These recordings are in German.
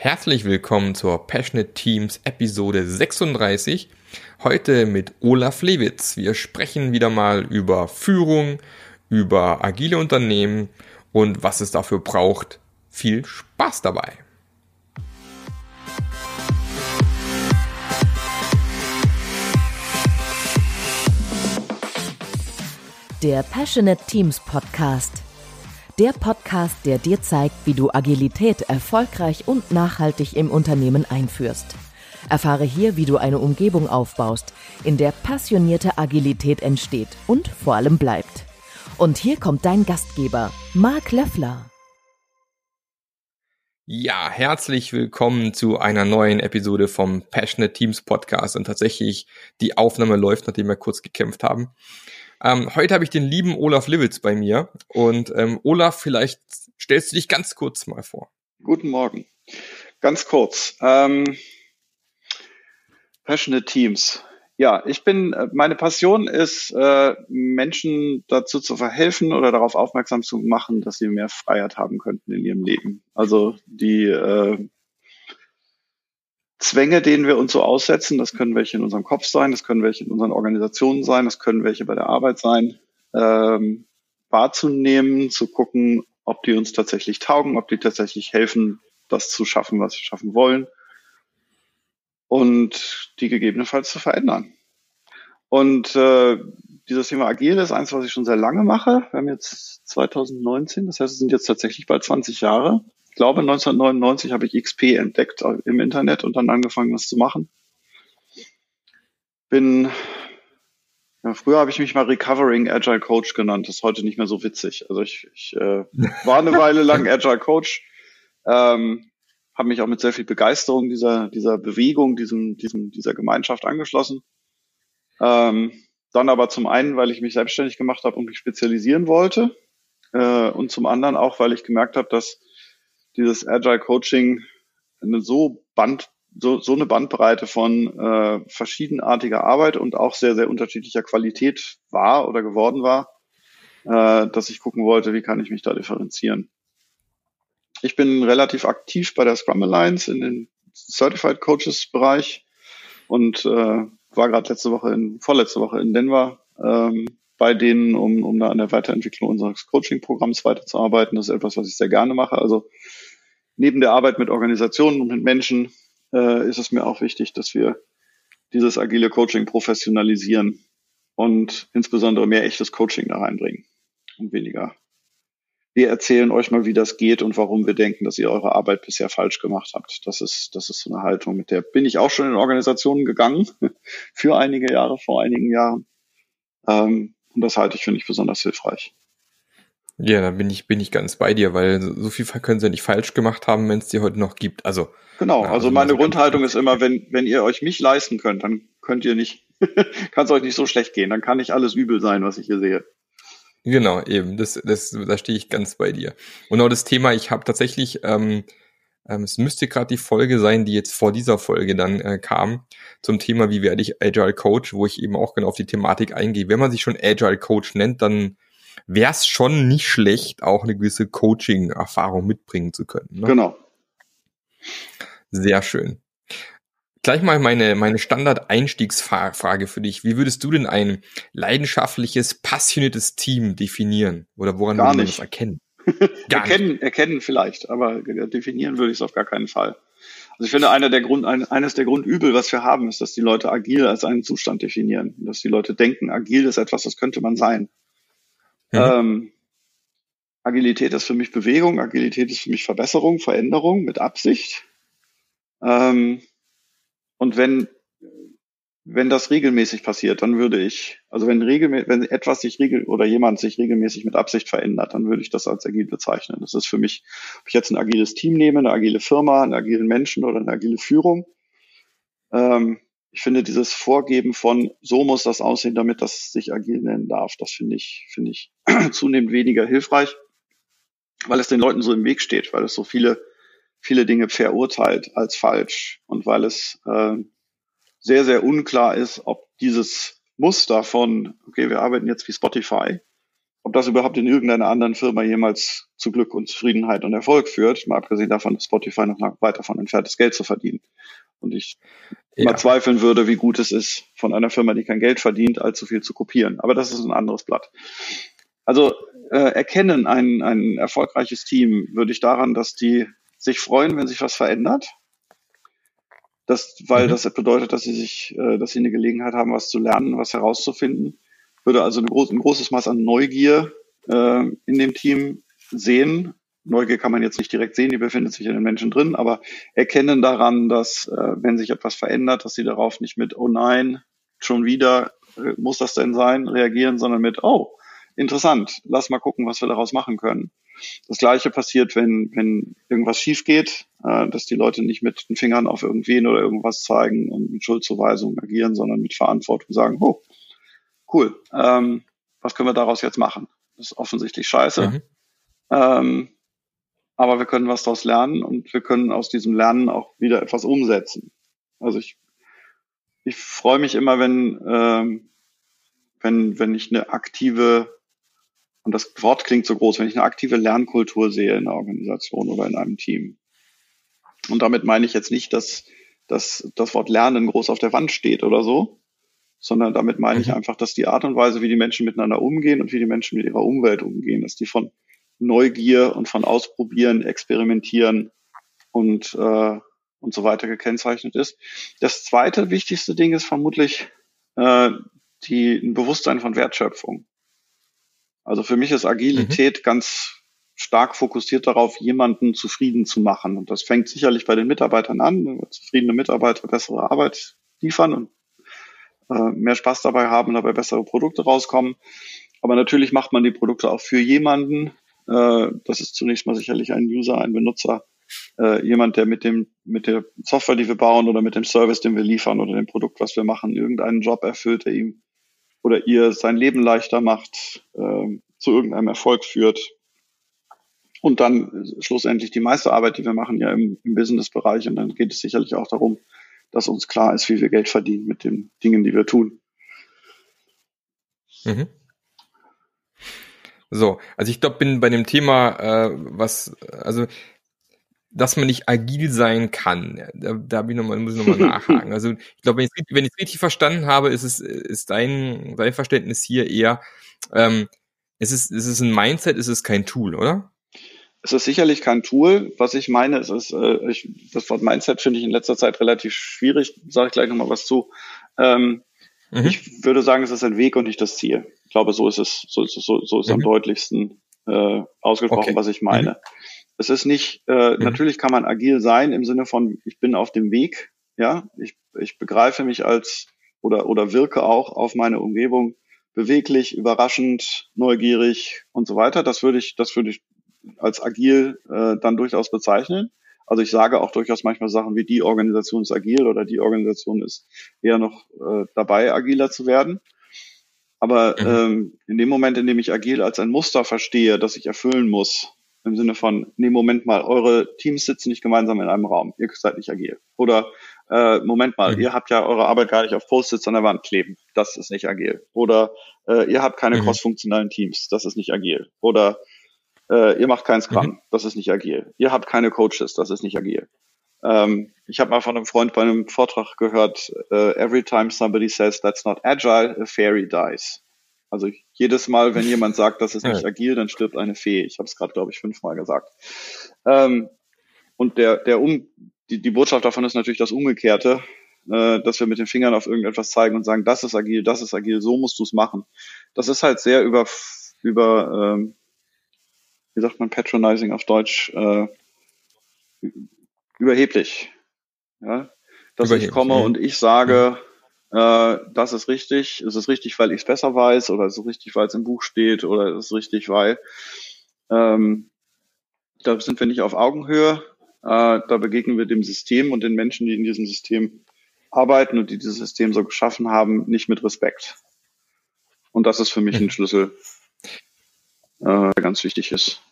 Herzlich willkommen zur Passionate Teams Episode 36. Heute mit Olaf Lewitz. Wir sprechen wieder mal über Führung, über agile Unternehmen und was es dafür braucht. Viel Spaß dabei! Der Passionate Teams Podcast der Podcast, der dir zeigt, wie du Agilität erfolgreich und nachhaltig im Unternehmen einführst. Erfahre hier, wie du eine Umgebung aufbaust, in der passionierte Agilität entsteht und vor allem bleibt. Und hier kommt dein Gastgeber, Marc Löffler. Ja, herzlich willkommen zu einer neuen Episode vom Passionate Teams Podcast. Und tatsächlich, die Aufnahme läuft, nachdem wir kurz gekämpft haben. Ähm, heute habe ich den lieben Olaf Liwitz bei mir. Und ähm, Olaf, vielleicht stellst du dich ganz kurz mal vor. Guten Morgen. Ganz kurz. Ähm, Passionate Teams. Ja, ich bin, äh, meine Passion ist, äh, Menschen dazu zu verhelfen oder darauf aufmerksam zu machen, dass sie mehr Freiheit haben könnten in ihrem Leben. Also die äh, Zwänge, denen wir uns so aussetzen, das können welche in unserem Kopf sein, das können welche in unseren Organisationen sein, das können welche bei der Arbeit sein, ähm, wahrzunehmen, zu gucken, ob die uns tatsächlich taugen, ob die tatsächlich helfen, das zu schaffen, was wir schaffen wollen und die gegebenenfalls zu verändern. Und äh, dieses Thema Agil ist eins, was ich schon sehr lange mache. Wir haben jetzt 2019, das heißt, es sind jetzt tatsächlich bald 20 Jahre glaube 1999 habe ich XP entdeckt im Internet und dann angefangen, das zu machen. Bin ja, früher habe ich mich mal Recovering Agile Coach genannt. Das ist heute nicht mehr so witzig. Also ich, ich äh, war eine Weile lang Agile Coach, ähm, habe mich auch mit sehr viel Begeisterung dieser dieser Bewegung, diesem diesem dieser Gemeinschaft angeschlossen. Ähm, dann aber zum einen, weil ich mich selbstständig gemacht habe und mich spezialisieren wollte, äh, und zum anderen auch, weil ich gemerkt habe, dass dieses Agile Coaching eine so Band, so, so eine Bandbreite von äh, verschiedenartiger Arbeit und auch sehr, sehr unterschiedlicher Qualität war oder geworden war, äh, dass ich gucken wollte, wie kann ich mich da differenzieren. Ich bin relativ aktiv bei der Scrum Alliance in den Certified Coaches Bereich und äh, war gerade letzte Woche in, vorletzte Woche in Denver ähm, bei denen, um, um da an der Weiterentwicklung unseres Coaching-Programms weiterzuarbeiten. Das ist etwas, was ich sehr gerne mache. Also neben der Arbeit mit Organisationen und mit Menschen äh, ist es mir auch wichtig, dass wir dieses agile Coaching professionalisieren und insbesondere mehr echtes Coaching da reinbringen und weniger. Wir erzählen euch mal, wie das geht und warum wir denken, dass ihr eure Arbeit bisher falsch gemacht habt. Das ist, das ist so eine Haltung, mit der bin ich auch schon in Organisationen gegangen, für einige Jahre, vor einigen Jahren. Ähm, und das halte ich für nicht besonders hilfreich. Ja, da bin ich, bin ich ganz bei dir, weil so viel können sie nicht falsch gemacht haben, wenn es die heute noch gibt. Also. Genau, na, also, also meine Grundhaltung ist immer, wenn, wenn ihr euch mich leisten könnt, dann könnt ihr nicht, kann es euch nicht so schlecht gehen, dann kann nicht alles übel sein, was ich hier sehe. Genau, eben, das, das, da stehe ich ganz bei dir. Und auch das Thema, ich habe tatsächlich, ähm, ähm, es müsste gerade die Folge sein, die jetzt vor dieser Folge dann äh, kam, zum Thema, wie werde ich Agile Coach, wo ich eben auch genau auf die Thematik eingehe. Wenn man sich schon Agile Coach nennt, dann wäre es schon nicht schlecht, auch eine gewisse Coaching-Erfahrung mitbringen zu können. Ne? Genau. Sehr schön. Gleich mal meine, meine Standard-Einstiegsfrage für dich. Wie würdest du denn ein leidenschaftliches, passioniertes Team definieren? Oder woran Gar würde man nicht. das erkennen? erkennen, erkennen vielleicht, aber definieren würde ich es auf gar keinen Fall. Also ich finde, einer der Grund, ein, eines der Grundübel, was wir haben, ist, dass die Leute agil als einen Zustand definieren. Dass die Leute denken, agil ist etwas, das könnte man sein. Mhm. Ähm, Agilität ist für mich Bewegung, Agilität ist für mich Verbesserung, Veränderung mit Absicht. Ähm, und wenn, wenn das regelmäßig passiert, dann würde ich, also wenn regelmäßig, wenn etwas sich regel oder jemand sich regelmäßig mit Absicht verändert, dann würde ich das als agil bezeichnen. Das ist für mich, ob ich jetzt ein agiles Team nehme, eine agile Firma, einen agilen Menschen oder eine agile Führung. Ähm, ich finde dieses Vorgeben von, so muss das aussehen, damit das sich agil nennen darf, das finde ich, finde ich zunehmend weniger hilfreich, weil es den Leuten so im Weg steht, weil es so viele, viele Dinge verurteilt als falsch und weil es äh, sehr, sehr unklar ist, ob dieses Muster von, okay, wir arbeiten jetzt wie Spotify, ob das überhaupt in irgendeiner anderen Firma jemals zu Glück und Zufriedenheit und Erfolg führt, mal abgesehen davon, dass Spotify noch weit davon entfernt ist, Geld zu verdienen. Und ich ja. mal zweifeln würde, wie gut es ist, von einer Firma, die kein Geld verdient, allzu viel zu kopieren. Aber das ist ein anderes Blatt. Also äh, erkennen ein, ein erfolgreiches Team würde ich daran, dass die sich freuen, wenn sich was verändert. Das, weil mhm. das bedeutet, dass sie sich, äh, dass sie eine Gelegenheit haben, was zu lernen, was herauszufinden. Würde also eine groß, ein großes Maß an Neugier äh, in dem Team sehen. Neugier kann man jetzt nicht direkt sehen, die befindet sich in den Menschen drin, aber erkennen daran, dass äh, wenn sich etwas verändert, dass sie darauf nicht mit, oh nein, schon wieder, äh, muss das denn sein, reagieren, sondern mit, oh, interessant, lass mal gucken, was wir daraus machen können. Das gleiche passiert, wenn, wenn irgendwas schief geht, äh, dass die Leute nicht mit den Fingern auf irgendwen oder irgendwas zeigen und mit Schuldzuweisungen agieren, sondern mit Verantwortung sagen, oh, cool, ähm, was können wir daraus jetzt machen? Das ist offensichtlich scheiße. Mhm. Ähm, aber wir können was daraus lernen und wir können aus diesem Lernen auch wieder etwas umsetzen. Also ich, ich freue mich immer, wenn, ähm, wenn, wenn ich eine aktive, und das Wort klingt so groß, wenn ich eine aktive Lernkultur sehe in einer Organisation oder in einem Team. Und damit meine ich jetzt nicht, dass, dass das Wort Lernen groß auf der Wand steht oder so, sondern damit meine ich mhm. einfach, dass die Art und Weise, wie die Menschen miteinander umgehen und wie die Menschen mit ihrer Umwelt umgehen, dass die von Neugier und von Ausprobieren, Experimentieren und, äh, und so weiter gekennzeichnet ist. Das zweite wichtigste Ding ist vermutlich äh, die, ein Bewusstsein von Wertschöpfung. Also für mich ist Agilität mhm. ganz stark fokussiert darauf, jemanden zufrieden zu machen. Und das fängt sicherlich bei den Mitarbeitern an. Zufriedene Mitarbeiter bessere Arbeit liefern und äh, mehr Spaß dabei haben und dabei bessere Produkte rauskommen. Aber natürlich macht man die Produkte auch für jemanden, äh, das ist zunächst mal sicherlich ein User, ein Benutzer, äh, jemand, der mit dem, mit der Software, die wir bauen oder mit dem Service, den wir liefern oder dem Produkt, was wir machen, irgendeinen Job erfüllt, der ihm oder ihr sein Leben leichter macht, äh, zu irgendeinem Erfolg führt. Und dann schlussendlich die meiste Arbeit, die wir machen, ja im, im Business-Bereich. Und dann geht es sicherlich auch darum, dass uns klar ist, wie wir Geld verdienen mit den Dingen, die wir tun. Mhm. So, also ich glaube, bin bei dem Thema, äh, was, also dass man nicht agil sein kann. Da, da ich noch mal, muss ich nochmal nachhaken. Also ich glaube, wenn ich es wenn richtig verstanden habe, ist es ist dein, dein Verständnis hier eher, ähm, es ist, es ist ein Mindset, es ist kein Tool, oder? Es ist sicherlich kein Tool. Was ich meine, es ist, äh, ich, das Wort Mindset finde ich in letzter Zeit relativ schwierig. Sage ich gleich nochmal was zu. Ähm, mhm. Ich würde sagen, es ist ein Weg und nicht das Ziel. Ich glaube, so ist es, so so, so ist mhm. am deutlichsten äh, ausgesprochen, okay. was ich meine. Mhm. Es ist nicht, äh, mhm. natürlich kann man agil sein im Sinne von, ich bin auf dem Weg, ja, ich, ich begreife mich als oder, oder wirke auch auf meine Umgebung beweglich, überraschend, neugierig und so weiter. Das würde ich, das würde ich als agil äh, dann durchaus bezeichnen. Also ich sage auch durchaus manchmal Sachen wie die Organisation ist agil oder die Organisation ist eher noch äh, dabei, agiler zu werden. Aber mhm. ähm, in dem Moment, in dem ich agil als ein Muster verstehe, das ich erfüllen muss, im Sinne von, nee, Moment mal, eure Teams sitzen nicht gemeinsam in einem Raum, ihr seid nicht agil. Oder äh, Moment mal, mhm. ihr habt ja eure Arbeit gar nicht auf Post-its an der Wand kleben, das ist nicht agil. Oder äh, ihr habt keine mhm. cross-funktionalen Teams, das ist nicht agil. Oder äh, ihr macht kein Scrum, mhm. das ist nicht agil. Ihr habt keine Coaches, das ist nicht agil. Ähm, ich habe mal von einem Freund bei einem Vortrag gehört, uh, every time somebody says that's not agile, a fairy dies. Also jedes Mal, wenn jemand sagt, das ist nicht agil, dann stirbt eine Fee. Ich habe es gerade, glaube ich, fünfmal gesagt. Ähm, und der, der um, die, die Botschaft davon ist natürlich das Umgekehrte, äh, dass wir mit den Fingern auf irgendetwas zeigen und sagen, das ist agil, das ist agil, so musst du es machen. Das ist halt sehr über, über ähm, wie sagt man, patronizing auf Deutsch, äh, überheblich. Ja? Dass ich komme ja. und ich sage, äh, das ist richtig, ist es richtig, weil ich es besser weiß, oder ist es richtig, weil es im Buch steht, oder ist es richtig, weil ähm, da sind wir nicht auf Augenhöhe, äh, da begegnen wir dem System und den Menschen, die in diesem System arbeiten und die dieses System so geschaffen haben, nicht mit Respekt. Und das ist für mich ein Schlüssel, äh, der ganz wichtig ist.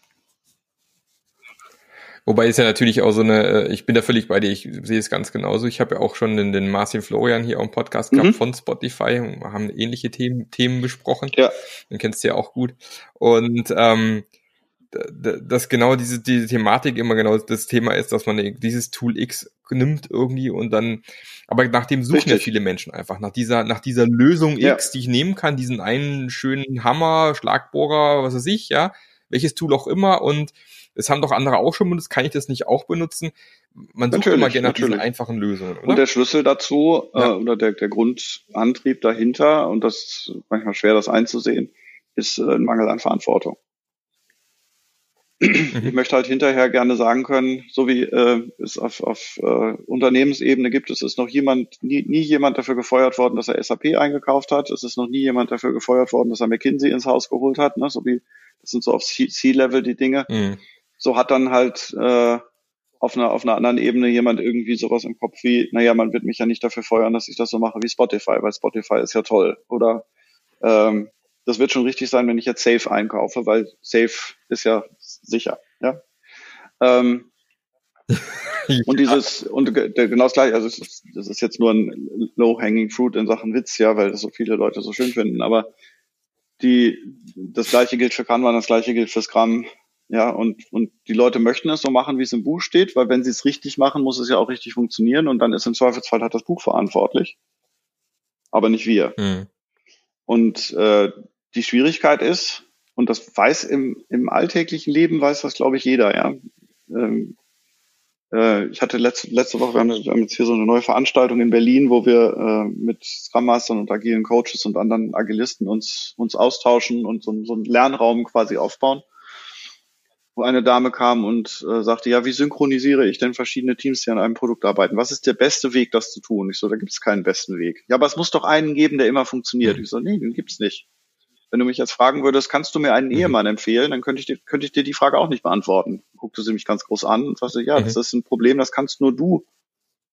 Wobei ist ja natürlich auch so eine, äh, ich bin da völlig bei dir, ich sehe es ganz genauso. Ich habe ja auch schon den, den Marcin Florian hier auch im Podcast gehabt mhm. von Spotify und haben ähnliche Themen, Themen besprochen. Ja. Den kennst du ja auch gut. Und ähm, dass genau diese, diese Thematik immer genau das Thema ist, dass man dieses Tool X nimmt irgendwie und dann, aber nach dem suchen Richtig. ja viele Menschen einfach, nach dieser, nach dieser Lösung ja. X, die ich nehmen kann, diesen einen schönen Hammer, Schlagbohrer, was weiß ich, ja, welches Tool auch immer und es haben doch andere auch schon benutzt, kann ich das nicht auch benutzen? Man sucht natürlich, immer gerne nach diesen einfachen Lösungen, oder? Und der Schlüssel dazu ja. äh, oder der, der Grundantrieb dahinter, und das ist manchmal schwer, das einzusehen, ist äh, ein Mangel an Verantwortung. Ich mhm. möchte halt hinterher gerne sagen können, so wie äh, es auf, auf äh, Unternehmensebene gibt, es ist noch jemand, nie, nie jemand dafür gefeuert worden, dass er SAP eingekauft hat. Es ist noch nie jemand dafür gefeuert worden, dass er McKinsey ins Haus geholt hat. Ne? So wie das sind so auf C-Level die Dinge. Mhm so hat dann halt äh, auf einer, auf einer anderen Ebene jemand irgendwie sowas im Kopf wie, naja, man wird mich ja nicht dafür feuern, dass ich das so mache wie Spotify, weil Spotify ist ja toll. Oder ähm, das wird schon richtig sein, wenn ich jetzt Safe einkaufe, weil Safe ist ja sicher. Ja. Ähm, und dieses, und genau das gleiche, also das ist jetzt nur ein low-hanging fruit in Sachen Witz, ja, weil das so viele Leute so schön finden, aber die, das gleiche gilt für Kanban, das gleiche gilt für Scrum, ja, und, und die Leute möchten es so machen, wie es im Buch steht, weil wenn sie es richtig machen, muss es ja auch richtig funktionieren und dann ist im Zweifelsfall hat das Buch verantwortlich. Aber nicht wir. Mhm. Und äh, die Schwierigkeit ist, und das weiß im, im alltäglichen Leben, weiß das, glaube ich, jeder, ja. Ähm, äh, ich hatte letzte, letzte Woche, wir haben, wir haben jetzt hier so eine neue Veranstaltung in Berlin, wo wir äh, mit Scrum Mastern und agilen Coaches und anderen Agilisten uns, uns austauschen und so, so einen Lernraum quasi aufbauen wo eine Dame kam und äh, sagte, ja, wie synchronisiere ich denn verschiedene Teams, die an einem Produkt arbeiten? Was ist der beste Weg, das zu tun? Ich so, da gibt es keinen besten Weg. Ja, aber es muss doch einen geben, der immer funktioniert. Ich so, nee, den gibt's nicht. Wenn du mich jetzt fragen würdest, kannst du mir einen mhm. Ehemann empfehlen, dann könnte ich, dir, könnte ich dir die Frage auch nicht beantworten. Guckte sie mich ganz groß an und sagte, ja, mhm. das ist ein Problem, das kannst nur du.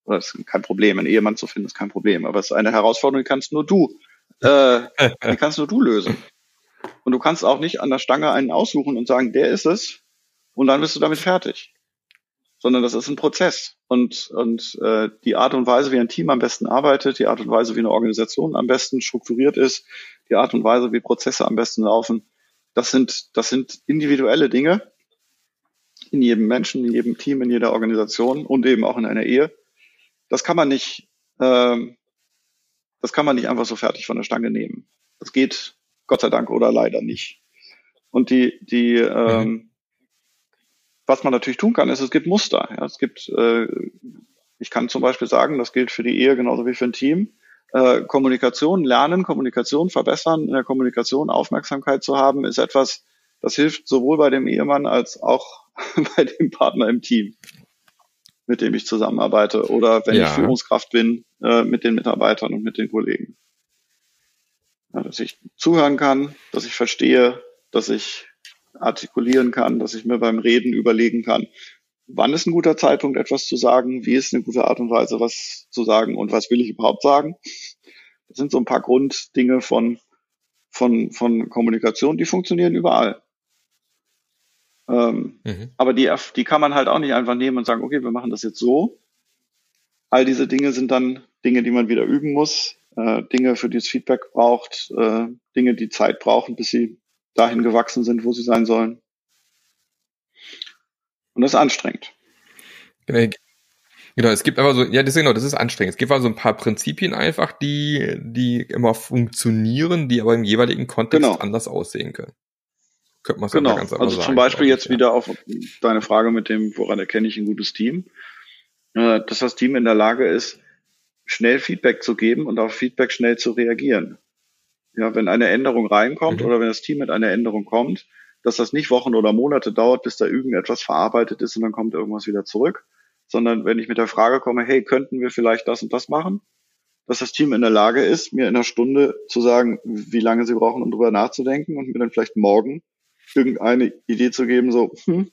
Oder das ist kein Problem, einen Ehemann zu finden, ist kein Problem. Aber es ist eine Herausforderung, die kannst nur du. Äh, die kannst nur du lösen. Und du kannst auch nicht an der Stange einen aussuchen und sagen, der ist es, und dann bist du damit fertig. Sondern das ist ein Prozess. Und, und äh, die Art und Weise, wie ein Team am besten arbeitet, die Art und Weise, wie eine Organisation am besten strukturiert ist, die Art und Weise, wie Prozesse am besten laufen, das sind, das sind individuelle Dinge in jedem Menschen, in jedem Team, in jeder Organisation und eben auch in einer Ehe. Das kann man nicht, ähm, das kann man nicht einfach so fertig von der Stange nehmen. Das geht Gott sei Dank oder leider nicht. Und die, die, ähm, mhm was man natürlich tun kann, ist, es gibt Muster. Ja, es gibt, äh, ich kann zum Beispiel sagen, das gilt für die Ehe genauso wie für ein Team. Äh, Kommunikation lernen, Kommunikation verbessern, in der Kommunikation Aufmerksamkeit zu haben, ist etwas, das hilft sowohl bei dem Ehemann als auch bei dem Partner im Team, mit dem ich zusammenarbeite oder wenn ja. ich Führungskraft bin, äh, mit den Mitarbeitern und mit den Kollegen. Ja, dass ich zuhören kann, dass ich verstehe, dass ich artikulieren kann, dass ich mir beim Reden überlegen kann, wann ist ein guter Zeitpunkt, etwas zu sagen, wie ist eine gute Art und Weise, was zu sagen und was will ich überhaupt sagen. Das sind so ein paar Grunddinge von, von, von Kommunikation, die funktionieren überall. Ähm, mhm. Aber die, die kann man halt auch nicht einfach nehmen und sagen, okay, wir machen das jetzt so. All diese Dinge sind dann Dinge, die man wieder üben muss, äh, Dinge, für die es Feedback braucht, äh, Dinge, die Zeit brauchen, bis sie dahin gewachsen sind, wo sie sein sollen. Und das ist anstrengend. Genau, genau es gibt aber so, ja, das, genau, das ist anstrengend. Es gibt also ein paar Prinzipien einfach, die, die immer funktionieren, die aber im jeweiligen Kontext genau. anders aussehen können. Könnte man genau. ganz also sagen, zum Beispiel jetzt ja. wieder auf deine Frage mit dem, woran erkenne ich ein gutes Team, äh, dass das Team in der Lage ist, schnell Feedback zu geben und auf Feedback schnell zu reagieren ja, wenn eine Änderung reinkommt mhm. oder wenn das Team mit einer Änderung kommt, dass das nicht Wochen oder Monate dauert, bis da irgendetwas verarbeitet ist und dann kommt irgendwas wieder zurück, sondern wenn ich mit der Frage komme, hey, könnten wir vielleicht das und das machen, dass das Team in der Lage ist, mir in einer Stunde zu sagen, wie lange sie brauchen, um drüber nachzudenken und mir dann vielleicht morgen irgendeine Idee zu geben, so, hm,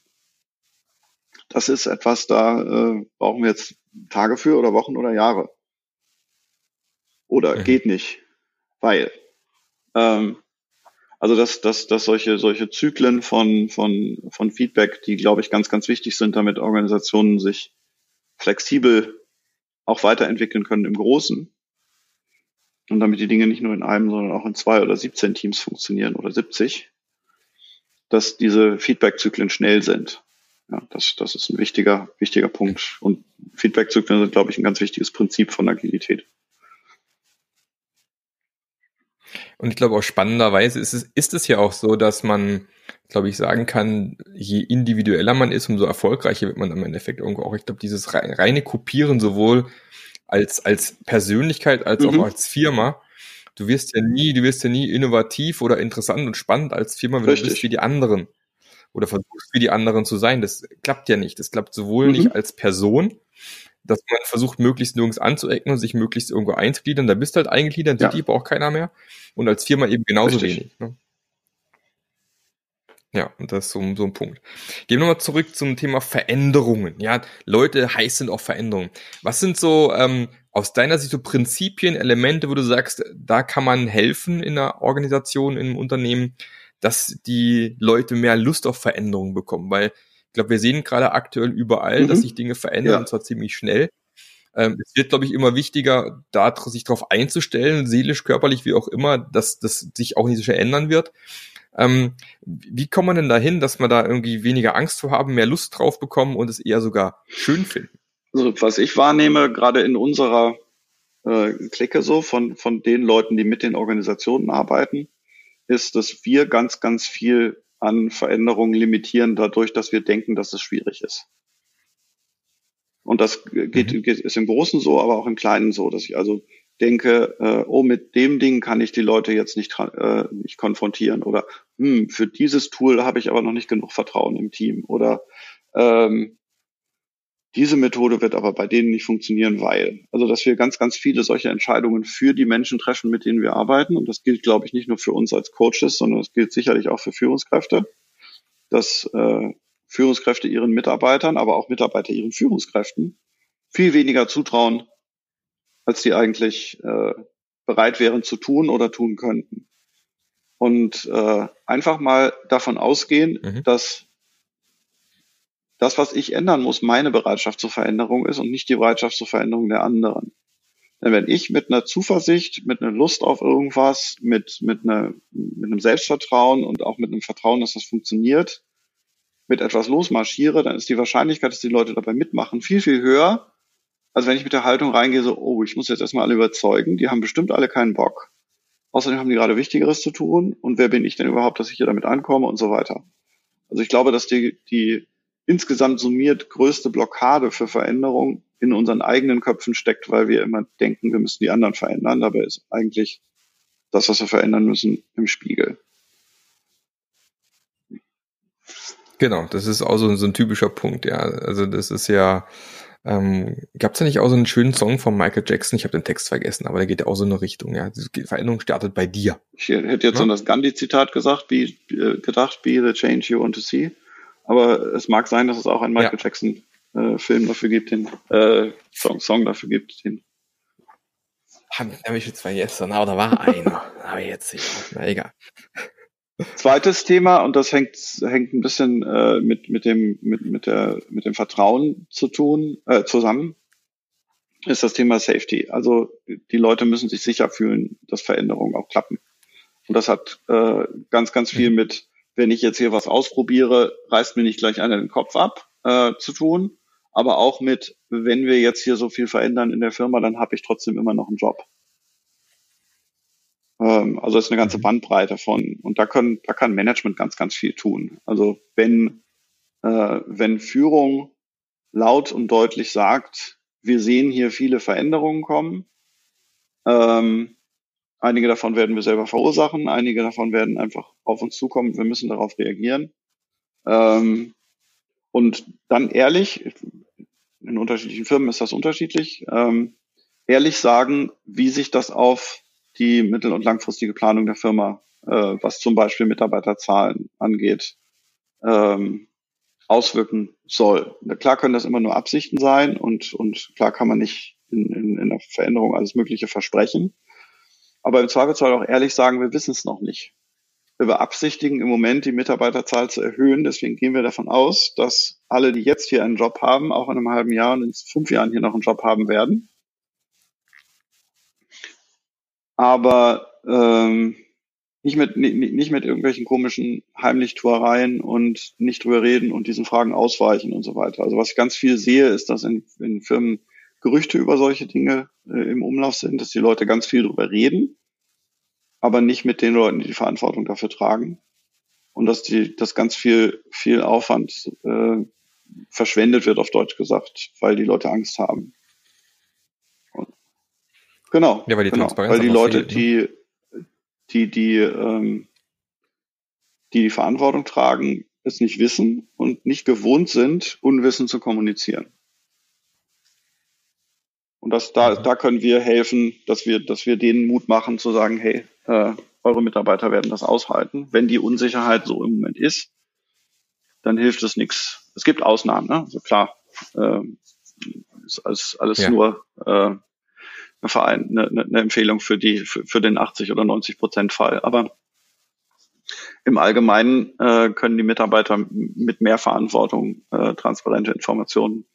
das ist etwas, da äh, brauchen wir jetzt Tage für oder Wochen oder Jahre. Oder mhm. geht nicht, weil. Ähm, Also dass, dass, dass solche, solche Zyklen von, von, von Feedback, die, glaube ich, ganz, ganz wichtig sind, damit Organisationen sich flexibel auch weiterentwickeln können im Großen. Und damit die Dinge nicht nur in einem, sondern auch in zwei oder 17 Teams funktionieren oder 70, dass diese Feedback-Zyklen schnell sind. Ja, das, das ist ein wichtiger, wichtiger Punkt. Und Feedback-Zyklen sind, glaube ich, ein ganz wichtiges Prinzip von Agilität. Und ich glaube auch spannenderweise ist es, ist es ja auch so, dass man, glaube ich, sagen kann, je individueller man ist, umso erfolgreicher wird man im Endeffekt irgendwo auch. Ich glaube, dieses reine Kopieren sowohl als, als Persönlichkeit als mhm. auch als Firma, du wirst ja nie, du wirst ja nie innovativ oder interessant und spannend als Firma, wenn Richtig. du bist wie die anderen. Oder versuchst wie die anderen zu sein. Das klappt ja nicht. Das klappt sowohl mhm. nicht als Person, dass man versucht, möglichst nirgends anzuecken und sich möglichst irgendwo einzugliedern. Da bist du halt eingegliedert, ja. die braucht keiner mehr. Und als Firma eben genauso Richtig. wenig. Ne? Ja, und das ist so, so ein Punkt. Gehen wir mal zurück zum Thema Veränderungen. Ja, Leute heiß sind auch Veränderungen. Was sind so ähm, aus deiner Sicht so Prinzipien, Elemente, wo du sagst, da kann man helfen in einer Organisation, in einem Unternehmen, dass die Leute mehr Lust auf Veränderungen bekommen? Weil ich glaube, wir sehen gerade aktuell überall, mhm. dass sich Dinge verändern, ja. und zwar ziemlich schnell. Ähm, es wird, glaube ich, immer wichtiger, da sich darauf einzustellen, seelisch, körperlich, wie auch immer, dass das sich auch nicht so schnell ändern wird. Ähm, wie kommt man denn dahin, dass man da irgendwie weniger Angst vor haben, mehr Lust drauf bekommen und es eher sogar schön finden? Also was ich wahrnehme, gerade in unserer äh, Clique so von, von den Leuten, die mit den Organisationen arbeiten, ist, dass wir ganz, ganz viel an Veränderungen limitieren, dadurch, dass wir denken, dass es schwierig ist. Und das geht, mhm. geht, ist im Großen so, aber auch im Kleinen so, dass ich also denke, äh, oh, mit dem Ding kann ich die Leute jetzt nicht, äh, nicht konfrontieren oder hm, für dieses Tool habe ich aber noch nicht genug Vertrauen im Team oder ähm, diese Methode wird aber bei denen nicht funktionieren, weil. Also, dass wir ganz, ganz viele solche Entscheidungen für die Menschen treffen, mit denen wir arbeiten. Und das gilt, glaube ich, nicht nur für uns als Coaches, sondern es gilt sicherlich auch für Führungskräfte, dass äh, Führungskräfte ihren Mitarbeitern, aber auch Mitarbeiter ihren Führungskräften viel weniger zutrauen, als die eigentlich äh, bereit wären zu tun oder tun könnten. Und äh, einfach mal davon ausgehen, mhm. dass das, was ich ändern muss, meine Bereitschaft zur Veränderung ist und nicht die Bereitschaft zur Veränderung der anderen. Denn wenn ich mit einer Zuversicht, mit einer Lust auf irgendwas, mit, mit, einer, mit einem Selbstvertrauen und auch mit einem Vertrauen, dass das funktioniert, mit etwas losmarschiere, dann ist die Wahrscheinlichkeit, dass die Leute dabei mitmachen, viel, viel höher, als wenn ich mit der Haltung reingehe, so, oh, ich muss jetzt erstmal alle überzeugen, die haben bestimmt alle keinen Bock. Außerdem haben die gerade Wichtigeres zu tun und wer bin ich denn überhaupt, dass ich hier damit ankomme und so weiter. Also ich glaube, dass die, die insgesamt summiert größte Blockade für Veränderung in unseren eigenen Köpfen steckt, weil wir immer denken, wir müssen die anderen verändern. Dabei ist eigentlich das, was wir verändern müssen, im Spiegel. Genau, das ist auch so, so ein typischer Punkt, ja. Also das ist ja, ähm, gab es ja nicht auch so einen schönen Song von Michael Jackson? Ich habe den Text vergessen, aber der geht ja auch so in eine Richtung. Ja, die Veränderung startet bei dir. Ich hätte jetzt ja? an das Gandhi-Zitat gesagt, be, äh, gedacht, be the change you want to see. Aber es mag sein, dass es auch einen Michael ja. Jackson äh, Film dafür gibt, den äh, Song, Song dafür gibt, den habe hab ich jetzt vergessen, aber da war einer. aber jetzt nicht. Na egal. Zweites Thema, und das hängt, hängt ein bisschen äh, mit, mit, dem, mit, mit, der, mit dem Vertrauen zu tun, äh, zusammen, ist das Thema Safety. Also die Leute müssen sich sicher fühlen, dass Veränderungen auch klappen. Und das hat äh, ganz, ganz viel mhm. mit wenn ich jetzt hier was ausprobiere, reißt mir nicht gleich einer den Kopf ab äh, zu tun. Aber auch mit, wenn wir jetzt hier so viel verändern in der Firma, dann habe ich trotzdem immer noch einen Job. Ähm, also ist eine ganze mhm. Bandbreite von. Und da können, da kann Management ganz, ganz viel tun. Also wenn, äh, wenn Führung laut und deutlich sagt, wir sehen hier viele Veränderungen kommen, ähm, Einige davon werden wir selber verursachen, einige davon werden einfach auf uns zukommen. Wir müssen darauf reagieren. Ähm, und dann ehrlich, in unterschiedlichen Firmen ist das unterschiedlich, ähm, ehrlich sagen, wie sich das auf die mittel- und langfristige Planung der Firma, äh, was zum Beispiel Mitarbeiterzahlen angeht, ähm, auswirken soll. Klar können das immer nur Absichten sein und, und klar kann man nicht in, in, in der Veränderung alles Mögliche versprechen aber im Zweifelsfall auch ehrlich sagen, wir wissen es noch nicht. wir beabsichtigen im Moment die Mitarbeiterzahl zu erhöhen. Deswegen gehen wir davon aus, dass alle, die jetzt hier einen Job haben, auch in einem halben Jahr und in fünf Jahren hier noch einen Job haben werden. Aber ähm, nicht mit, nicht mit irgendwelchen komischen Heimlichtuereien und nicht drüber reden und diesen Fragen ausweichen und so weiter. Also was ich ganz viel sehe, ist, dass in, in Firmen Gerüchte über solche Dinge äh, im Umlauf sind, dass die Leute ganz viel drüber reden aber nicht mit den Leuten, die die Verantwortung dafür tragen. Und dass die, dass ganz viel, viel Aufwand äh, verschwendet wird, auf Deutsch gesagt, weil die Leute Angst haben. Und, genau. Ja, weil die, genau, weil die Leute, ne? die, die, die, ähm, die die Verantwortung tragen, es nicht wissen und nicht gewohnt sind, Unwissen zu kommunizieren. Und das, da, da können wir helfen, dass wir, dass wir denen Mut machen zu sagen, hey, äh, eure Mitarbeiter werden das aushalten. Wenn die Unsicherheit so im Moment ist, dann hilft es nichts. Es gibt Ausnahmen, ne? Also klar, äh, ist alles, alles ja. nur äh, eine, Verein, eine, eine Empfehlung für die für, für den 80 oder 90 Prozent Fall. Aber im Allgemeinen äh, können die Mitarbeiter mit mehr Verantwortung äh, transparente Informationen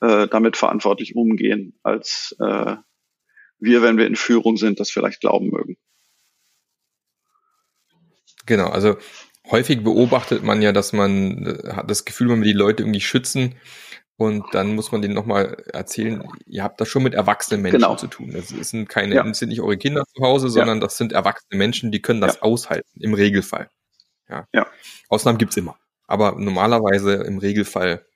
äh, damit verantwortlich umgehen, als äh, wir, wenn wir in Führung sind, das vielleicht glauben mögen. Genau, also häufig beobachtet man ja, dass man äh, hat das Gefühl, man will die Leute irgendwie schützen und dann muss man denen nochmal erzählen, ihr habt das schon mit erwachsenen Menschen genau. zu tun. Das sind keine, ja. sind nicht eure Kinder zu Hause, sondern ja. das sind erwachsene Menschen, die können das ja. aushalten, im Regelfall. Ja. ja. Ausnahmen gibt's immer. Aber normalerweise im Regelfall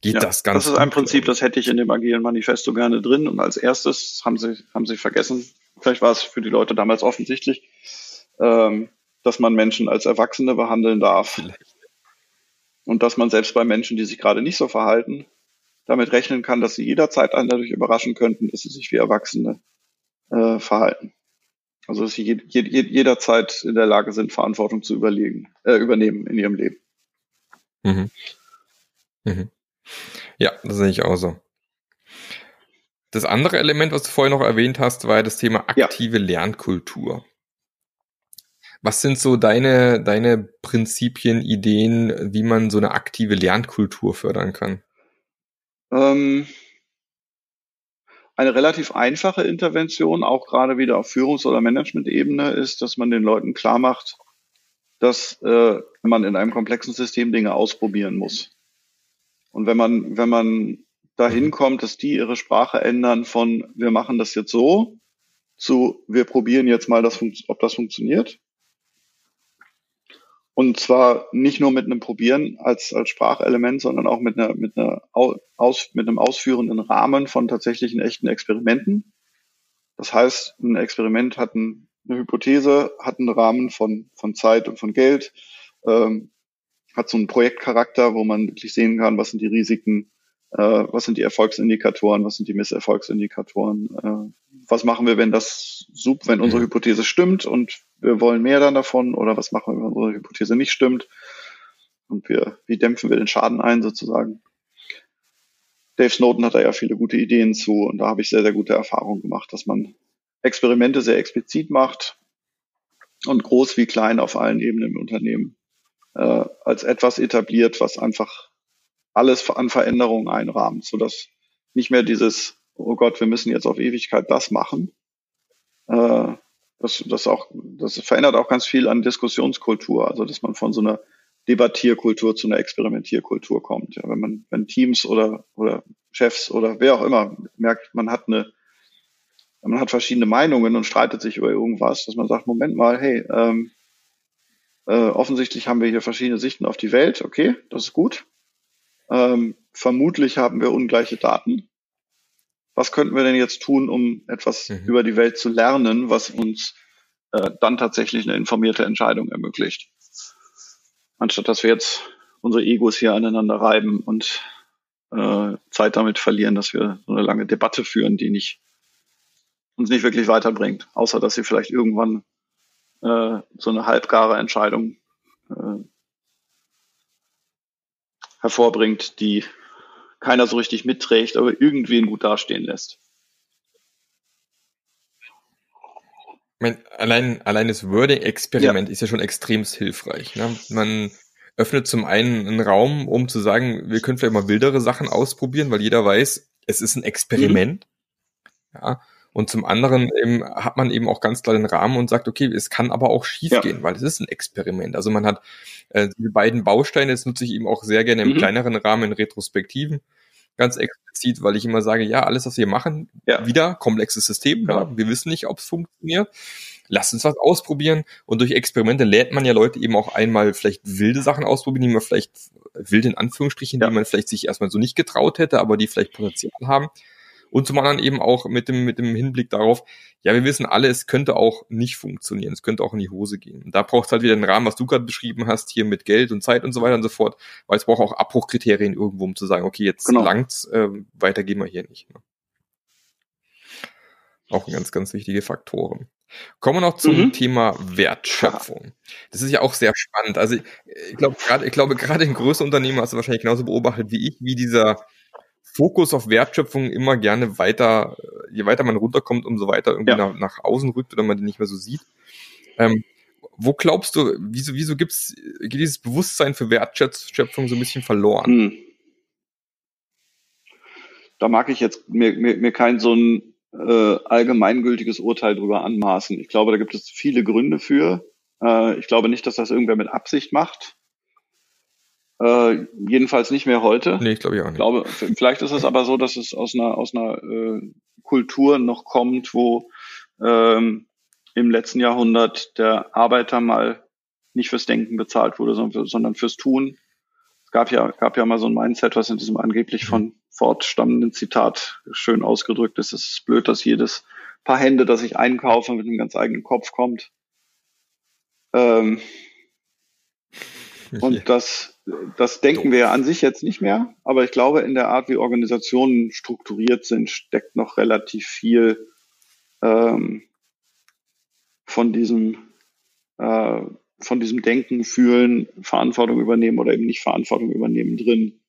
geht ja, das ganz Das ist ein Prinzip, das hätte ich in dem agilen Manifesto gerne drin. Und als erstes haben sie, haben sie vergessen, vielleicht war es für die Leute damals offensichtlich, ähm, dass man Menschen als Erwachsene behandeln darf. Vielleicht. Und dass man selbst bei Menschen, die sich gerade nicht so verhalten, damit rechnen kann, dass sie jederzeit einen dadurch überraschen könnten, dass sie sich wie Erwachsene äh, verhalten. Also dass sie je, je, jederzeit in der Lage sind, Verantwortung zu überlegen, äh, übernehmen in ihrem Leben. Mhm. Mhm. Ja, das sehe ich auch so. Das andere Element, was du vorhin noch erwähnt hast, war das Thema aktive ja. Lernkultur. Was sind so deine, deine Prinzipien, Ideen, wie man so eine aktive Lernkultur fördern kann? Ähm, eine relativ einfache Intervention, auch gerade wieder auf Führungs- oder Management-Ebene, ist, dass man den Leuten klar macht, dass äh, man in einem komplexen System Dinge ausprobieren muss. Und wenn man, wenn man dahin kommt, dass die ihre Sprache ändern von wir machen das jetzt so zu wir probieren jetzt mal, das, ob das funktioniert. Und zwar nicht nur mit einem Probieren als, als Sprachelement, sondern auch mit einer, mit einer aus, mit einem ausführenden Rahmen von tatsächlichen echten Experimenten. Das heißt, ein Experiment hat ein, eine Hypothese, hat einen Rahmen von, von Zeit und von Geld, ähm, hat so einen Projektcharakter, wo man wirklich sehen kann, was sind die Risiken, äh, was sind die Erfolgsindikatoren, was sind die Misserfolgsindikatoren, äh, was machen wir, wenn das, wenn unsere. Hypothese stimmt und wir wollen mehr dann davon oder was machen wir, wenn unsere Hypothese nicht stimmt und wir, wie dämpfen wir den Schaden ein sozusagen. Dave Snowden hat da ja viele gute Ideen zu und da habe ich sehr, sehr gute Erfahrungen gemacht, dass man Experimente sehr explizit macht und groß wie klein auf allen Ebenen im Unternehmen äh, als etwas etabliert, was einfach alles an Veränderungen einrahmt, sodass nicht mehr dieses, oh Gott, wir müssen jetzt auf Ewigkeit das machen. Äh, das, das auch, das verändert auch ganz viel an Diskussionskultur, also dass man von so einer Debattierkultur zu einer Experimentierkultur kommt. Ja, wenn man, wenn Teams oder, oder Chefs oder wer auch immer merkt, man hat eine, man hat verschiedene Meinungen und streitet sich über irgendwas, dass man sagt, Moment mal, hey, ähm, äh, offensichtlich haben wir hier verschiedene Sichten auf die Welt. Okay, das ist gut. Ähm, vermutlich haben wir ungleiche Daten. Was könnten wir denn jetzt tun, um etwas mhm. über die Welt zu lernen, was uns äh, dann tatsächlich eine informierte Entscheidung ermöglicht? Anstatt dass wir jetzt unsere Egos hier aneinander reiben und äh, Zeit damit verlieren, dass wir so eine lange Debatte führen, die nicht uns nicht wirklich weiterbringt, außer dass sie vielleicht irgendwann äh, so eine halbgare Entscheidung äh, hervorbringt, die keiner so richtig mitträgt, aber irgendwen gut dastehen lässt. mein, allein, allein das Wording-Experiment ja. ist ja schon extrem hilfreich. Ne? Man öffnet zum einen einen Raum, um zu sagen, wir können vielleicht mal wildere Sachen ausprobieren, weil jeder weiß, es ist ein Experiment. Mhm. Ja. Und zum anderen eben hat man eben auch ganz klar den Rahmen und sagt, okay, es kann aber auch schief ja. weil es ist ein Experiment. Also man hat äh, die beiden Bausteine, das nutze ich eben auch sehr gerne im mhm. kleineren Rahmen in Retrospektiven, ganz explizit, weil ich immer sage, ja, alles, was wir machen, ja. wieder komplexes System, ja. ja. wir wissen nicht, ob es funktioniert. Lass uns was ausprobieren. Und durch Experimente lädt man ja Leute eben auch einmal vielleicht wilde Sachen ausprobieren, die man vielleicht wild in Anführungsstrichen, ja. die man vielleicht sich erstmal so nicht getraut hätte, aber die vielleicht Potenzial haben. Und zum anderen eben auch mit dem, mit dem Hinblick darauf, ja, wir wissen alle, es könnte auch nicht funktionieren, es könnte auch in die Hose gehen. Und da braucht es halt wieder den Rahmen, was du gerade beschrieben hast, hier mit Geld und Zeit und so weiter und so fort, weil es braucht auch Abbruchkriterien irgendwo, um zu sagen, okay, jetzt genau. langt's, äh, weiter gehen wir hier nicht. Ne? Auch ganz, ganz wichtige Faktoren. Kommen wir noch zum mhm. Thema Wertschöpfung. Das ist ja auch sehr spannend. Also ich glaube gerade, ich glaube gerade in größeren Unternehmen hast du wahrscheinlich genauso beobachtet wie ich, wie dieser Fokus auf Wertschöpfung immer gerne weiter, je weiter man runterkommt, umso weiter irgendwie ja. nach, nach außen rückt oder man den nicht mehr so sieht. Ähm, wo glaubst du, wieso, wieso gibt's, geht dieses Bewusstsein für Wertschöpfung so ein bisschen verloren? Hm. Da mag ich jetzt mir, mir, mir kein so ein äh, allgemeingültiges Urteil drüber anmaßen. Ich glaube, da gibt es viele Gründe für. Äh, ich glaube nicht, dass das irgendwer mit Absicht macht. Äh, jedenfalls nicht mehr heute. Nee, ich glaube ich auch nicht. Ich glaube, vielleicht ist es aber so, dass es aus einer, aus einer äh, Kultur noch kommt, wo ähm, im letzten Jahrhundert der Arbeiter mal nicht fürs Denken bezahlt wurde, sondern, für, sondern fürs Tun. Es gab ja, gab ja mal so ein Mindset, was in diesem angeblich von mhm. Ford stammenden Zitat schön ausgedrückt ist. Es ist blöd, dass jedes Paar Hände, das ich einkaufe, mit einem ganz eigenen Kopf kommt. Ähm, und das, das denken wir ja an sich jetzt nicht mehr, aber ich glaube, in der Art, wie Organisationen strukturiert sind, steckt noch relativ viel ähm, von diesem äh, von diesem Denken, Fühlen, Verantwortung übernehmen oder eben nicht Verantwortung übernehmen drin.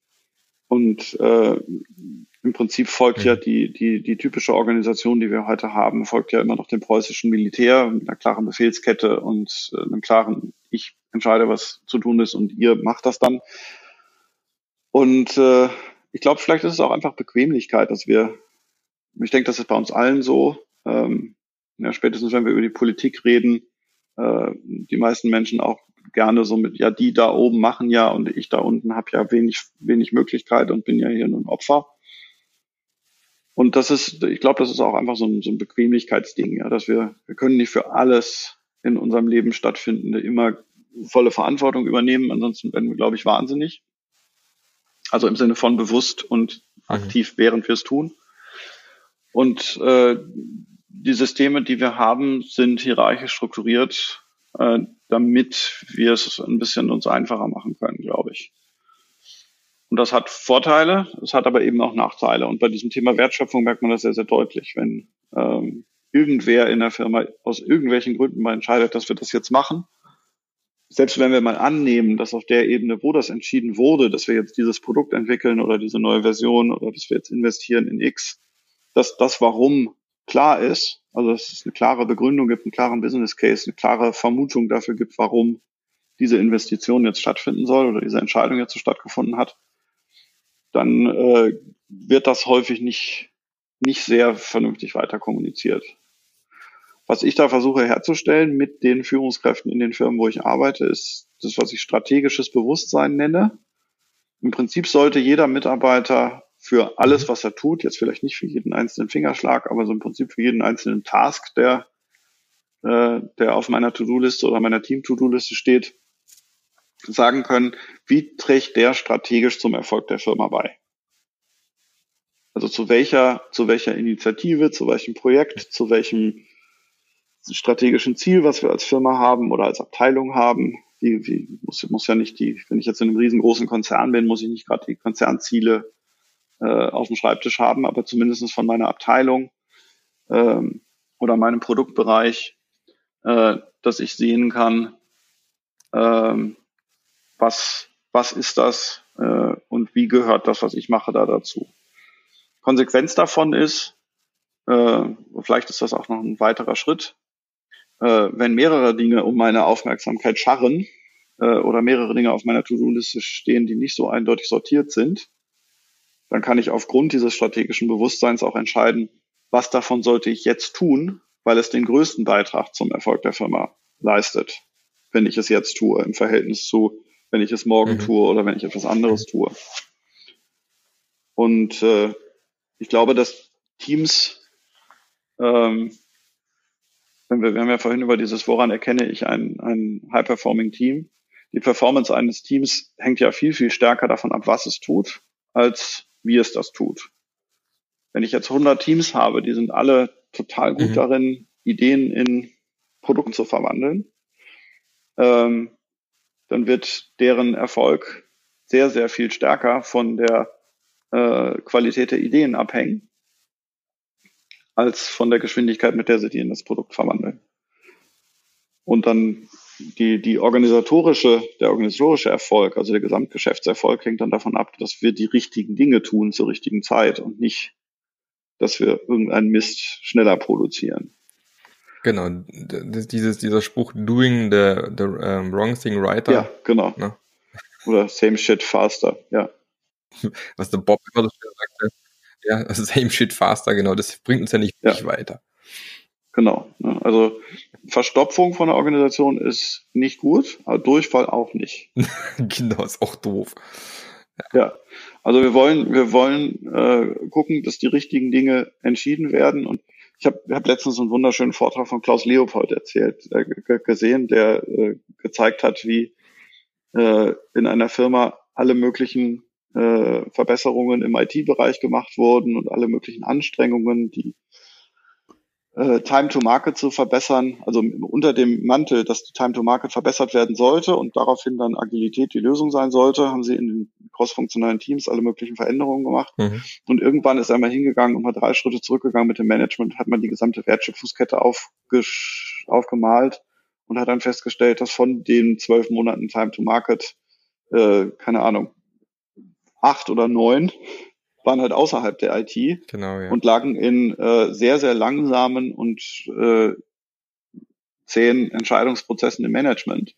Und äh, im Prinzip folgt ja die, die, die typische Organisation, die wir heute haben, folgt ja immer noch dem preußischen Militär mit einer klaren Befehlskette und äh, einem klaren, ich entscheide, was zu tun ist und ihr macht das dann. Und äh, ich glaube, vielleicht ist es auch einfach Bequemlichkeit, dass wir, ich denke, das ist bei uns allen so, ähm, ja, spätestens wenn wir über die Politik reden, äh, die meisten Menschen auch gerne so mit, ja, die da oben machen ja und ich da unten habe ja wenig, wenig Möglichkeit und bin ja hier nur ein Opfer. Und das ist, ich glaube, das ist auch einfach so ein, so ein Bequemlichkeitsding, ja, dass wir, wir können nicht für alles in unserem Leben stattfindende immer volle Verantwortung übernehmen, ansonsten werden wir, glaube ich, wahnsinnig. Also im Sinne von bewusst und mhm. aktiv, während wir es tun. Und äh, die Systeme, die wir haben, sind hierarchisch strukturiert, äh, damit wir es ein bisschen uns einfacher machen können, glaube ich. Und das hat Vorteile, es hat aber eben auch Nachteile. Und bei diesem Thema Wertschöpfung merkt man das sehr, sehr deutlich. Wenn ähm, irgendwer in der Firma aus irgendwelchen Gründen mal entscheidet, dass wir das jetzt machen, selbst wenn wir mal annehmen, dass auf der Ebene, wo das entschieden wurde, dass wir jetzt dieses Produkt entwickeln oder diese neue Version oder dass wir jetzt investieren in X, dass das Warum klar ist, also dass es eine klare Begründung gibt, einen klaren Business Case, eine klare Vermutung dafür gibt, warum diese Investition jetzt stattfinden soll oder diese Entscheidung jetzt so stattgefunden hat, dann äh, wird das häufig nicht, nicht sehr vernünftig weiter kommuniziert. Was ich da versuche herzustellen mit den Führungskräften in den Firmen, wo ich arbeite, ist das, was ich strategisches Bewusstsein nenne. Im Prinzip sollte jeder Mitarbeiter für alles, was er tut, jetzt vielleicht nicht für jeden einzelnen Fingerschlag, aber so im Prinzip für jeden einzelnen Task, der, äh, der auf meiner To-Do-Liste oder meiner Team-To-Do-Liste steht, sagen können, wie trägt der strategisch zum Erfolg der Firma bei? Also zu welcher, zu welcher Initiative, zu welchem Projekt, zu welchem strategischen Ziel, was wir als Firma haben oder als Abteilung haben. Wie, wie muss, muss ja nicht die, wenn ich jetzt in einem riesengroßen Konzern bin, muss ich nicht gerade die Konzernziele äh, auf dem Schreibtisch haben, aber zumindest von meiner Abteilung ähm, oder meinem Produktbereich, äh, dass ich sehen kann, ähm, was, was ist das äh, und wie gehört das, was ich mache, da dazu. Konsequenz davon ist, äh, vielleicht ist das auch noch ein weiterer Schritt, äh, wenn mehrere Dinge um meine Aufmerksamkeit scharren äh, oder mehrere Dinge auf meiner To-Do-Liste stehen, die nicht so eindeutig sortiert sind, dann kann ich aufgrund dieses strategischen Bewusstseins auch entscheiden, was davon sollte ich jetzt tun, weil es den größten Beitrag zum Erfolg der Firma leistet, wenn ich es jetzt tue, im Verhältnis zu, wenn ich es morgen mhm. tue oder wenn ich etwas anderes tue. Und äh, ich glaube, dass Teams, ähm, wenn wir, wir haben ja vorhin über dieses, woran erkenne ich ein, ein High-Performing Team, die Performance eines Teams hängt ja viel, viel stärker davon ab, was es tut, als wie es das tut. Wenn ich jetzt 100 Teams habe, die sind alle total gut mhm. darin, Ideen in Produkte zu verwandeln, ähm, dann wird deren Erfolg sehr, sehr viel stärker von der äh, Qualität der Ideen abhängen, als von der Geschwindigkeit, mit der sie die in das Produkt verwandeln. Und dann die, die organisatorische, der organisatorische Erfolg, also der Gesamtgeschäftserfolg hängt dann davon ab, dass wir die richtigen Dinge tun zur richtigen Zeit und nicht, dass wir irgendeinen Mist schneller produzieren. Genau, dieses, dieser Spruch doing the, the um, wrong thing righter. Ja, genau. Ne? Oder same shit faster, ja. Was der Bob immer so schön sagte. Ja, same shit faster, genau, das bringt uns ja nicht, ja. nicht weiter. Genau. Ne? Also Verstopfung von der Organisation ist nicht gut, aber Durchfall auch nicht. genau, ist auch doof. Ja. ja. Also wir wollen, wir wollen äh, gucken, dass die richtigen Dinge entschieden werden. Und ich habe hab letztens einen wunderschönen Vortrag von Klaus Leopold erzählt, äh, gesehen, der äh, gezeigt hat, wie äh, in einer Firma alle möglichen äh, Verbesserungen im IT-Bereich gemacht wurden und alle möglichen Anstrengungen, die äh, Time to Market zu verbessern, also unter dem Mantel, dass die Time to Market verbessert werden sollte und daraufhin dann Agilität die Lösung sein sollte, haben sie in den crossfunktionalen Teams alle möglichen Veränderungen gemacht. Mhm. Und irgendwann ist er mal hingegangen und mal drei Schritte zurückgegangen mit dem Management, hat man die gesamte Wertschöpfungskette aufgemalt und hat dann festgestellt, dass von den zwölf Monaten Time to Market, äh, keine Ahnung, acht oder neun waren halt außerhalb der IT genau, ja. und lagen in äh, sehr, sehr langsamen und äh, zähen Entscheidungsprozessen im Management.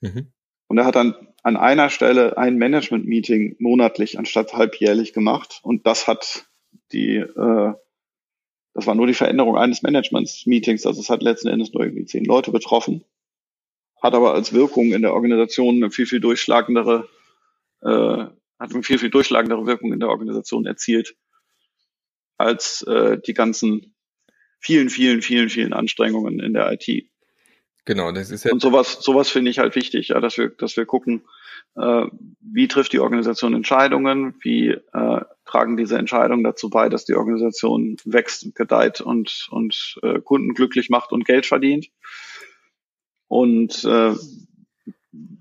Mhm. Und er hat dann an einer Stelle ein Management-Meeting monatlich anstatt halbjährlich gemacht. Und das hat die, äh, das war nur die Veränderung eines Management-Meetings. Also es hat letzten Endes nur irgendwie zehn Leute betroffen. Hat aber als Wirkung in der Organisation eine viel, viel durchschlagendere äh, hat eine viel, viel durchschlagendere Wirkung in der Organisation erzielt als äh, die ganzen vielen, vielen, vielen, vielen Anstrengungen in der IT. Genau, das ist ja. Und sowas, sowas finde ich halt wichtig, ja, dass wir, dass wir gucken, äh, wie trifft die Organisation Entscheidungen, wie äh, tragen diese Entscheidungen dazu bei, dass die Organisation wächst, gedeiht und, und äh, Kunden glücklich macht und Geld verdient. Und äh,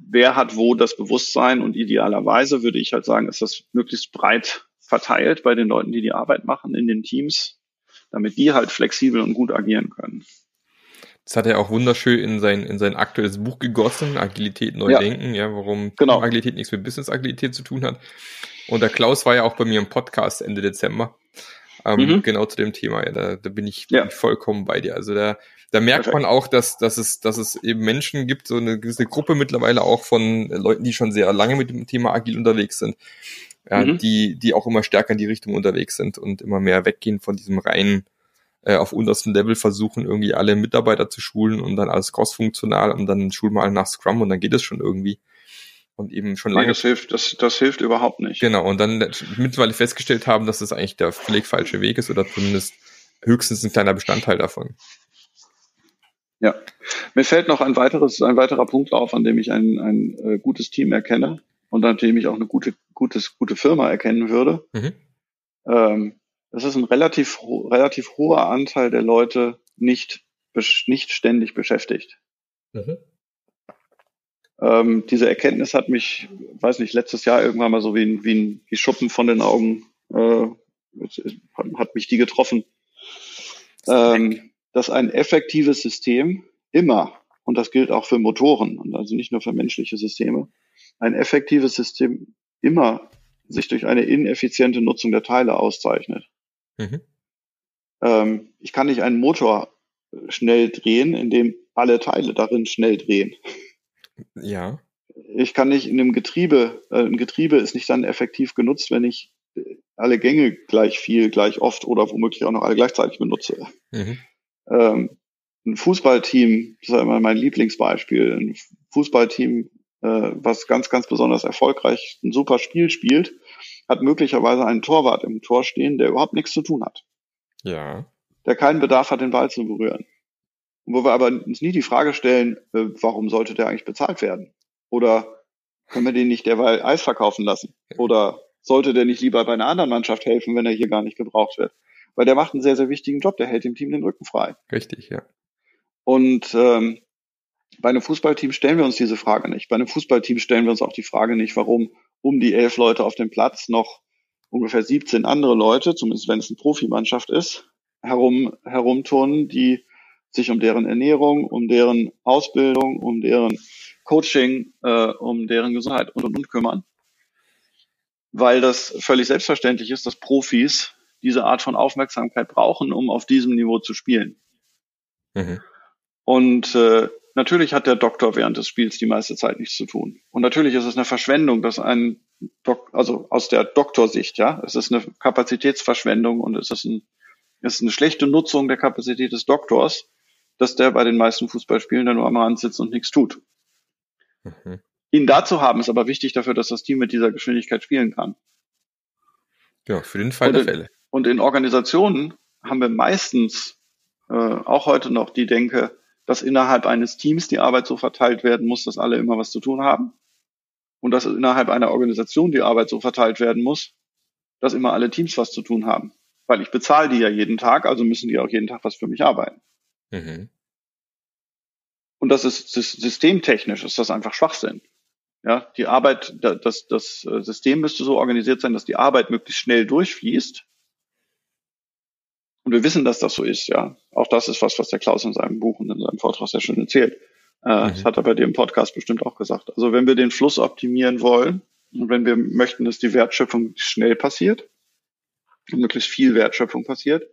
wer hat wo das Bewusstsein und idealerweise würde ich halt sagen, ist das möglichst breit verteilt bei den Leuten, die die Arbeit machen in den Teams, damit die halt flexibel und gut agieren können. Das hat er auch wunderschön in sein, in sein aktuelles Buch gegossen, Agilität neu ja. denken, ja, warum genau. Agilität nichts mit Business-Agilität zu tun hat. Und der Klaus war ja auch bei mir im Podcast Ende Dezember. Ähm, mhm. Genau zu dem Thema, ja, da, da bin ich, ja. vollkommen bei dir. Also da, da merkt Perfekt. man auch, dass, dass, es, dass es eben Menschen gibt, so eine gewisse Gruppe mittlerweile auch von Leuten, die schon sehr lange mit dem Thema agil unterwegs sind, ja, mhm. die, die auch immer stärker in die Richtung unterwegs sind und immer mehr weggehen von diesem reinen äh, auf untersten Level versuchen, irgendwie alle Mitarbeiter zu schulen und dann alles cross-funktional und dann schulen wir alle nach Scrum und dann geht es schon irgendwie. Und eben schon lange. Nee, das hilft, das, das hilft überhaupt nicht. Genau, und dann mittlerweile festgestellt haben, dass das eigentlich der völlig falsche Weg ist oder zumindest höchstens ein kleiner Bestandteil davon. Ja, mir fällt noch ein weiteres, ein weiterer Punkt auf, an dem ich ein, ein äh, gutes Team erkenne und an dem ich auch eine gute, gutes, gute Firma erkennen würde. Mhm. Ähm, das ist ein relativ, relativ hoher Anteil der Leute nicht, nicht ständig beschäftigt. Mhm. Ähm, diese Erkenntnis hat mich, weiß nicht, letztes Jahr irgendwann mal so wie ein, wie ein wie Schuppen von den Augen, äh, hat mich die getroffen. Ähm, dass ein effektives System immer, und das gilt auch für Motoren und also nicht nur für menschliche Systeme, ein effektives System immer sich durch eine ineffiziente Nutzung der Teile auszeichnet. Mhm. Ähm, ich kann nicht einen Motor schnell drehen, indem alle Teile darin schnell drehen. Ja. Ich kann nicht in einem Getriebe, äh, ein Getriebe ist nicht dann effektiv genutzt, wenn ich alle Gänge gleich viel, gleich oft oder womöglich auch noch alle gleichzeitig benutze. Mhm. Ähm, ein Fußballteam, das ist immer mein Lieblingsbeispiel, ein Fußballteam, äh, was ganz, ganz besonders erfolgreich ein super Spiel spielt, hat möglicherweise einen Torwart im Tor stehen, der überhaupt nichts zu tun hat. Ja. Der keinen Bedarf hat, den Ball zu berühren. Wo wir aber uns nie die Frage stellen, äh, warum sollte der eigentlich bezahlt werden? Oder können wir den nicht derweil Eis verkaufen lassen? Oder sollte der nicht lieber bei einer anderen Mannschaft helfen, wenn er hier gar nicht gebraucht wird? Weil der macht einen sehr, sehr wichtigen Job, der hält dem Team den Rücken frei. Richtig, ja. Und ähm, bei einem Fußballteam stellen wir uns diese Frage nicht. Bei einem Fußballteam stellen wir uns auch die Frage nicht, warum um die elf Leute auf dem Platz noch ungefähr 17 andere Leute, zumindest wenn es eine Profimannschaft ist, herum, herumturnen, die sich um deren Ernährung, um deren Ausbildung, um deren Coaching, äh, um deren Gesundheit und, und, und kümmern. Weil das völlig selbstverständlich ist, dass Profis diese Art von Aufmerksamkeit brauchen, um auf diesem Niveau zu spielen. Mhm. Und äh, natürlich hat der Doktor während des Spiels die meiste Zeit nichts zu tun. Und natürlich ist es eine Verschwendung, dass ein Dok also aus der Doktorsicht, ja, es ist eine Kapazitätsverschwendung und es ist, ein, es ist eine schlechte Nutzung der Kapazität des Doktors, dass der bei den meisten Fußballspielen dann nur am Rand sitzt und nichts tut. Mhm. Ihn dazu haben ist aber wichtig dafür, dass das Team mit dieser Geschwindigkeit spielen kann. Ja, für den Fall und der Fälle. Und in Organisationen haben wir meistens äh, auch heute noch die Denke, dass innerhalb eines Teams die Arbeit so verteilt werden muss, dass alle immer was zu tun haben. Und dass innerhalb einer Organisation die Arbeit so verteilt werden muss, dass immer alle Teams was zu tun haben. Weil ich bezahle die ja jeden Tag, also müssen die auch jeden Tag was für mich arbeiten. Mhm. Und das ist systemtechnisch, ist das einfach Schwachsinn. Ja, die Arbeit, das, das System müsste so organisiert sein, dass die Arbeit möglichst schnell durchfließt und wir wissen, dass das so ist, ja. Auch das ist was, was der Klaus in seinem Buch und in seinem Vortrag sehr schön erzählt. Äh, mhm. Das hat er bei dir im Podcast bestimmt auch gesagt. Also wenn wir den Fluss optimieren wollen und wenn wir möchten, dass die Wertschöpfung schnell passiert und möglichst viel Wertschöpfung passiert,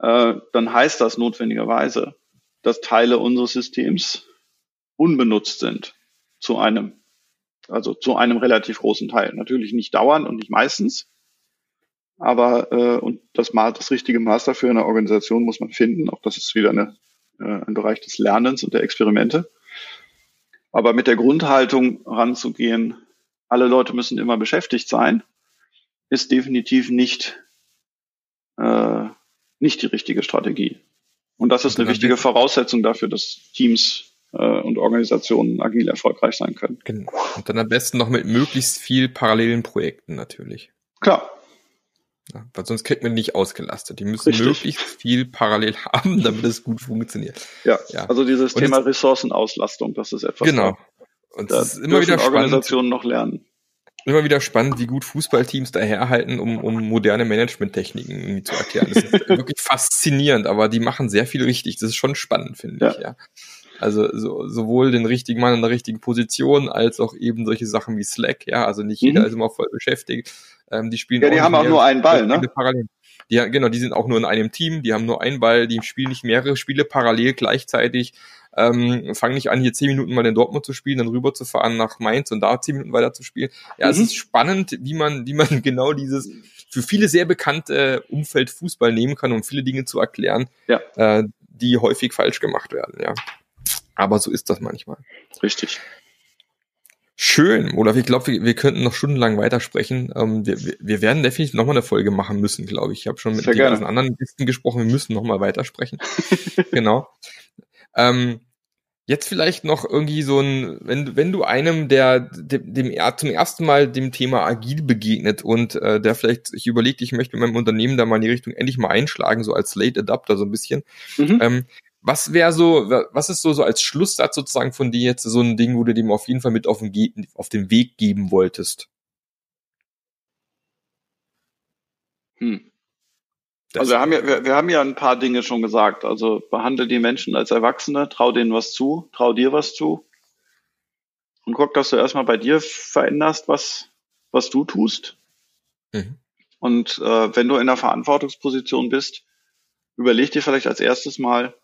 äh, dann heißt das notwendigerweise, dass Teile unseres Systems unbenutzt sind zu einem, also zu einem relativ großen Teil. Natürlich nicht dauernd und nicht meistens, aber äh, und das, das richtige Maß dafür in der Organisation muss man finden. Auch das ist wieder eine, äh, ein Bereich des Lernens und der Experimente. Aber mit der Grundhaltung ranzugehen, alle Leute müssen immer beschäftigt sein, ist definitiv nicht, äh, nicht die richtige Strategie. Und das ist eine wichtige Voraussetzung dafür, dass Teams äh, und Organisationen agil erfolgreich sein können. Genau. Und dann am besten noch mit möglichst viel parallelen Projekten natürlich. Klar, ja, weil sonst kriegt man nicht ausgelastet. Die müssen Richtig. möglichst viel parallel haben, damit es gut funktioniert. Ja, ja. also dieses und Thema Ressourcenauslastung, das ist etwas. Genau. Und das ist immer wieder spannend. Organisationen noch lernen. Immer wieder spannend, wie gut Fußballteams daherhalten, um, um moderne Managementtechniken irgendwie zu erklären. Das ist wirklich faszinierend, aber die machen sehr viel richtig. Das ist schon spannend, finde ja. ich, ja. Also so, sowohl den richtigen Mann in der richtigen Position, als auch eben solche Sachen wie Slack, ja. Also nicht jeder mhm. ist immer voll beschäftigt. Ähm, die spielen ja, die haben auch nur einen Ball, ne? Parallel. Die, genau, die sind auch nur in einem Team, die haben nur einen Ball, die spielen nicht mehrere Spiele parallel gleichzeitig, ähm, fangen nicht an, hier zehn Minuten mal in Dortmund zu spielen, dann rüber zu fahren nach Mainz und da zehn Minuten weiter zu spielen. Ja, mhm. es ist spannend, wie man, wie man genau dieses für viele sehr bekannte Umfeld Fußball nehmen kann, um viele Dinge zu erklären, ja. äh, die häufig falsch gemacht werden, ja. Aber so ist das manchmal. Richtig. Schön, Olaf. Ich glaube, wir, wir könnten noch stundenlang weitersprechen. Ähm, wir, wir werden definitiv nochmal eine Folge machen müssen, glaube ich. Ich habe schon mit diversen anderen Gästen gesprochen. Wir müssen nochmal weitersprechen. genau. Ähm, jetzt vielleicht noch irgendwie so ein, wenn, wenn du einem, der dem, dem zum ersten Mal dem Thema agil begegnet und äh, der vielleicht sich überlegt, ich möchte mit meinem Unternehmen da mal in die Richtung endlich mal einschlagen, so als Late Adapter so ein bisschen. Mhm. Ähm, was wäre so, was ist so, so als Schlusssatz sozusagen von dir jetzt so ein Ding, wo du dem auf jeden Fall mit auf den, auf den Weg geben wolltest? Hm. Also wir haben, ja, wir, wir haben ja ein paar Dinge schon gesagt. Also behandle die Menschen als Erwachsene, trau denen was zu, trau dir was zu. Und guck, dass du erstmal bei dir veränderst, was, was du tust. Mhm. Und äh, wenn du in einer Verantwortungsposition bist, überleg dir vielleicht als erstes mal,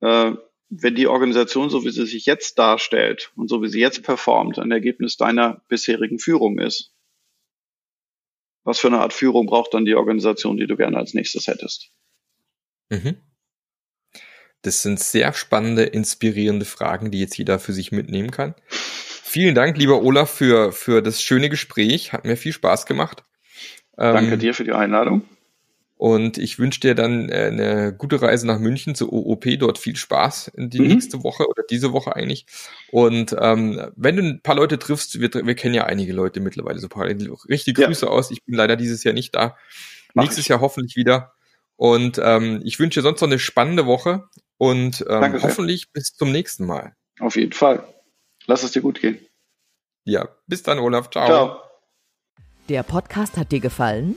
äh, wenn die Organisation, so wie sie sich jetzt darstellt und so wie sie jetzt performt, ein Ergebnis deiner bisherigen Führung ist, was für eine Art Führung braucht dann die Organisation, die du gerne als nächstes hättest? Mhm. Das sind sehr spannende, inspirierende Fragen, die jetzt jeder für sich mitnehmen kann. Vielen Dank, lieber Olaf, für, für das schöne Gespräch. Hat mir viel Spaß gemacht. Danke ähm, dir für die Einladung. Und ich wünsche dir dann äh, eine gute Reise nach München zur OOP, dort viel Spaß in die mhm. nächste Woche oder diese Woche eigentlich. Und ähm, wenn du ein paar Leute triffst, wir, wir kennen ja einige Leute mittlerweile, so paar richtige Grüße ja. aus. Ich bin leider dieses Jahr nicht da. Mach Nächstes ich. Jahr hoffentlich wieder. Und ähm, ich wünsche dir sonst noch eine spannende Woche und ähm, hoffentlich bis zum nächsten Mal. Auf jeden Fall. Lass es dir gut gehen. Ja, bis dann, Olaf. Ciao. Ciao. Der Podcast hat dir gefallen?